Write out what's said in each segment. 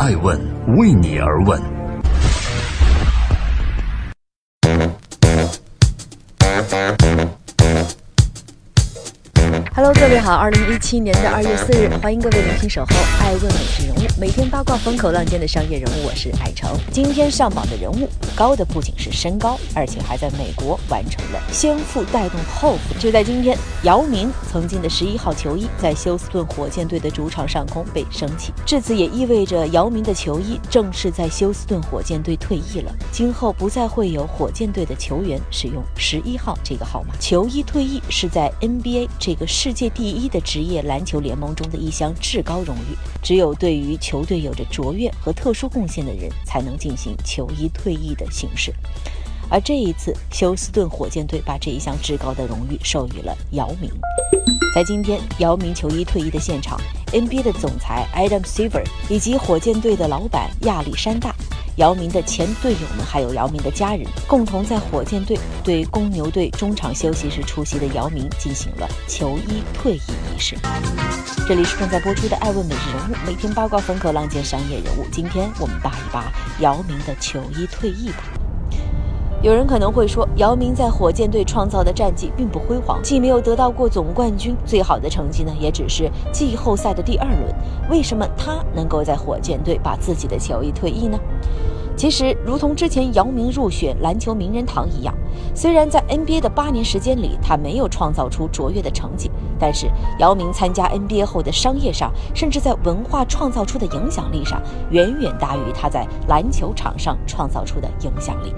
爱问为你而问。Hello，各位好，二零一七年的二月四日，欢迎各位聆听守候爱问美食人物，每天八卦风口浪尖的商业人物，我是艾诚。今天上榜的人物高的不仅是身高，而且还在美国完成了先富带动后富。就在今天，姚明曾经的十一号球衣在休斯顿火箭队的主场上空被升起，至此也意味着姚明的球衣正式在休斯顿火箭队退役了。今后不再会有火箭队的球员使用十一号这个号码。球衣退役是在 NBA 这个世世界第一的职业篮球联盟中的一项至高荣誉，只有对于球队有着卓越和特殊贡献的人才能进行球衣退役的形式。而这一次，休斯顿火箭队把这一项至高的荣誉授予了姚明。在今天，姚明球衣退役的现场，NBA 的总裁 Adam Silver 以及火箭队的老板亚历山大。姚明的前队友们，还有姚明的家人，共同在火箭队对公牛队中场休息时出席的姚明进行了球衣退役仪式。这里是正在播出的《爱问每日人物》，每天八卦风口浪尖商业人物。今天我们扒一扒姚明的球衣退役吧。有人可能会说，姚明在火箭队创造的战绩并不辉煌，既没有得到过总冠军，最好的成绩呢，也只是季后赛的第二轮。为什么他能够在火箭队把自己的球衣退役呢？其实，如同之前姚明入选篮球名人堂一样，虽然在 NBA 的八年时间里他没有创造出卓越的成绩，但是姚明参加 NBA 后的商业上，甚至在文化创造出的影响力上，远远大于他在篮球场上创造出的影响力。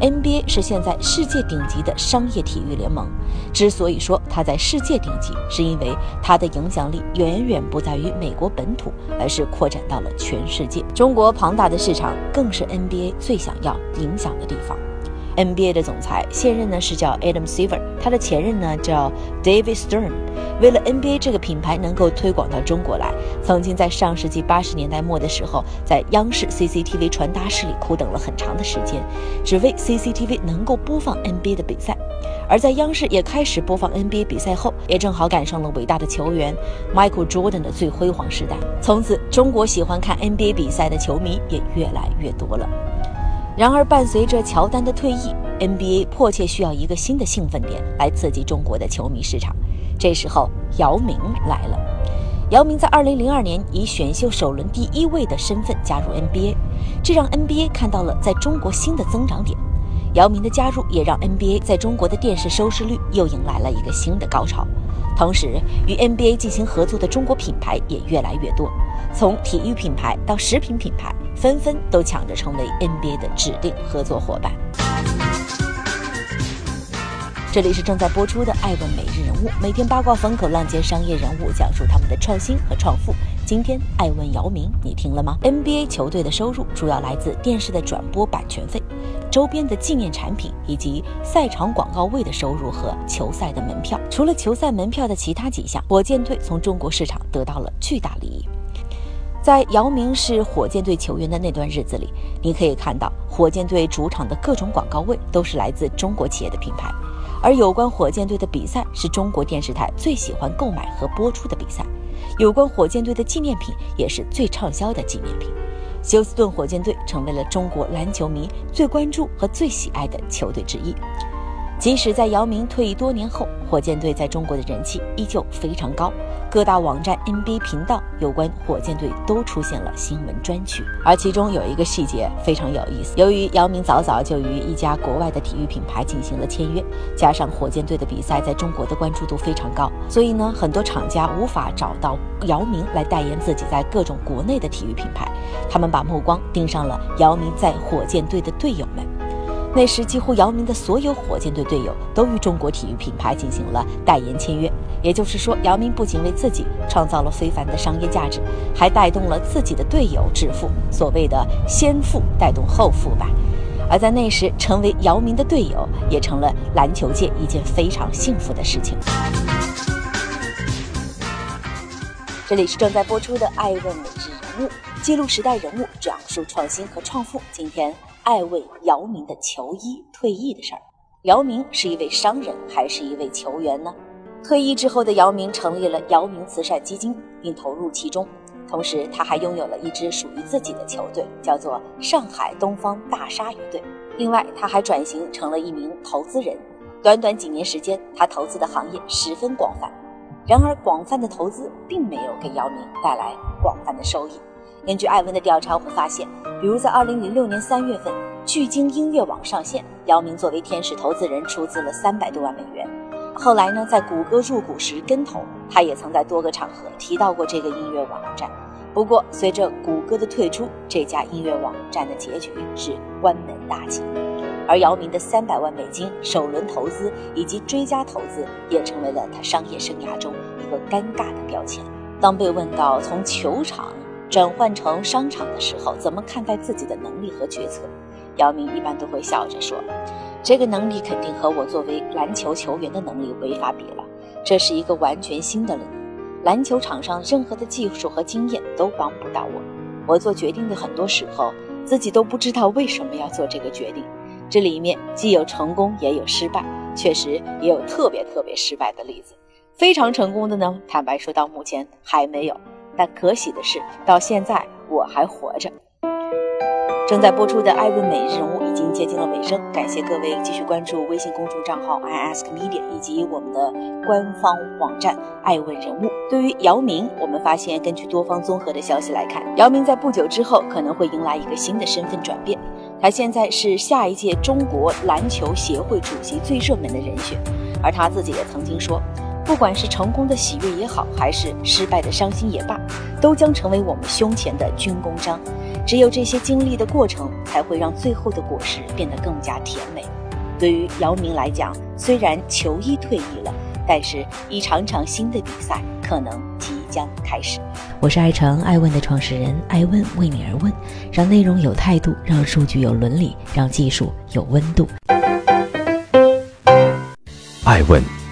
NBA 是现在世界顶级的商业体育联盟。之所以说它在世界顶级，是因为它的影响力远远不在于美国本土，而是扩展到了全世界。中国庞大的市场更是 NBA 最想要影响的地方。NBA 的总裁现任呢是叫 Adam Silver，他的前任呢叫 David Stern。为了 NBA 这个品牌能够推广到中国来，曾经在上世纪八十年代末的时候，在央视 CCTV 传达室里苦等了很长的时间，只为 CCTV 能够播放 NBA 的比赛。而在央视也开始播放 NBA 比赛后，也正好赶上了伟大的球员 Michael Jordan 的最辉煌时代。从此，中国喜欢看 NBA 比赛的球迷也越来越多了。然而，伴随着乔丹的退役，NBA 迫切需要一个新的兴奋点来刺激中国的球迷市场。这时候，姚明来了。姚明在2002年以选秀首轮第一位的身份加入 NBA，这让 NBA 看到了在中国新的增长点。姚明的加入也让 NBA 在中国的电视收视率又迎来了一个新的高潮。同时，与 NBA 进行合作的中国品牌也越来越多，从体育品牌到食品品牌。纷纷都抢着成为 NBA 的指定合作伙伴。这里是正在播出的《爱问每日人物》，每天八卦风口浪尖商业人物讲述他们的创新和创富。今天爱问姚明，你听了吗？NBA 球队的收入主要来自电视的转播版权费、周边的纪念产品以及赛场广告位的收入和球赛的门票。除了球赛门票的其他几项，火箭队从中国市场得到了巨大利益。在姚明是火箭队球员的那段日子里，你可以看到火箭队主场的各种广告位都是来自中国企业的品牌，而有关火箭队的比赛是中国电视台最喜欢购买和播出的比赛，有关火箭队的纪念品也是最畅销的纪念品。休斯顿火箭队成为了中国篮球迷最关注和最喜爱的球队之一。即使在姚明退役多年后，火箭队在中国的人气依旧非常高。各大网站、NBA 频道有关火箭队都出现了新闻专区，而其中有一个细节非常有意思。由于姚明早早就与一家国外的体育品牌进行了签约，加上火箭队的比赛在中国的关注度非常高，所以呢，很多厂家无法找到姚明来代言自己在各种国内的体育品牌，他们把目光盯上了姚明在火箭队的队友们。那时，几乎姚明的所有火箭队队友都与中国体育品牌进行了代言签约。也就是说，姚明不仅为自己创造了非凡的商业价值，还带动了自己的队友致富。所谓的“先富带动后富”吧。而在那时，成为姚明的队友，也成了篮球界一件非常幸福的事情。这里是正在播出的《爱问每日人物》，记录时代人物，讲述创新和创富。今天。爱问姚明的球衣退役的事儿。姚明是一位商人还是一位球员呢？退役之后的姚明成立了姚明慈善基金，并投入其中。同时他还拥有了一支属于自己的球队，叫做上海东方大鲨鱼队。另外，他还转型成了一名投资人。短短几年时间，他投资的行业十分广泛。然而，广泛的投资并没有给姚明带来广泛的收益。根据艾文的调查，我发现，比如在2006年3月份，聚晶音乐网上线，姚明作为天使投资人出资了三百多万美元。后来呢，在谷歌入股时跟投，他也曾在多个场合提到过这个音乐网站。不过，随着谷歌的退出，这家音乐网站的结局是关门大吉。而姚明的三百万美金首轮投资以及追加投资，也成为了他商业生涯中一个尴尬的标签。当被问到从球场转换成商场的时候，怎么看待自己的能力和决策，姚明一般都会笑着说：“这个能力肯定和我作为篮球球员的能力没法比了，这是一个完全新的领域。篮球场上任何的技术和经验都帮不到我。我做决定的很多时候，自己都不知道为什么要做这个决定。”这里面既有成功也有失败，确实也有特别特别失败的例子。非常成功的呢，坦白说到目前还没有。但可喜的是，到现在我还活着。正在播出的《爱问每日人物》已经接近了尾声，感谢各位继续关注微信公众账号 i ask media 以及我们的官方网站《爱问人物》。对于姚明，我们发现根据多方综合的消息来看，姚明在不久之后可能会迎来一个新的身份转变。他现在是下一届中国篮球协会主席最热门的人选，而他自己也曾经说，不管是成功的喜悦也好，还是失败的伤心也罢，都将成为我们胸前的军功章。只有这些经历的过程，才会让最后的果实变得更加甜美。对于姚明来讲，虽然球衣退役了，但是一场场新的比赛可能即将开始。我是爱成爱问的创始人，爱问为你而问，让内容有态度，让数据有伦理，让技术有温度。爱问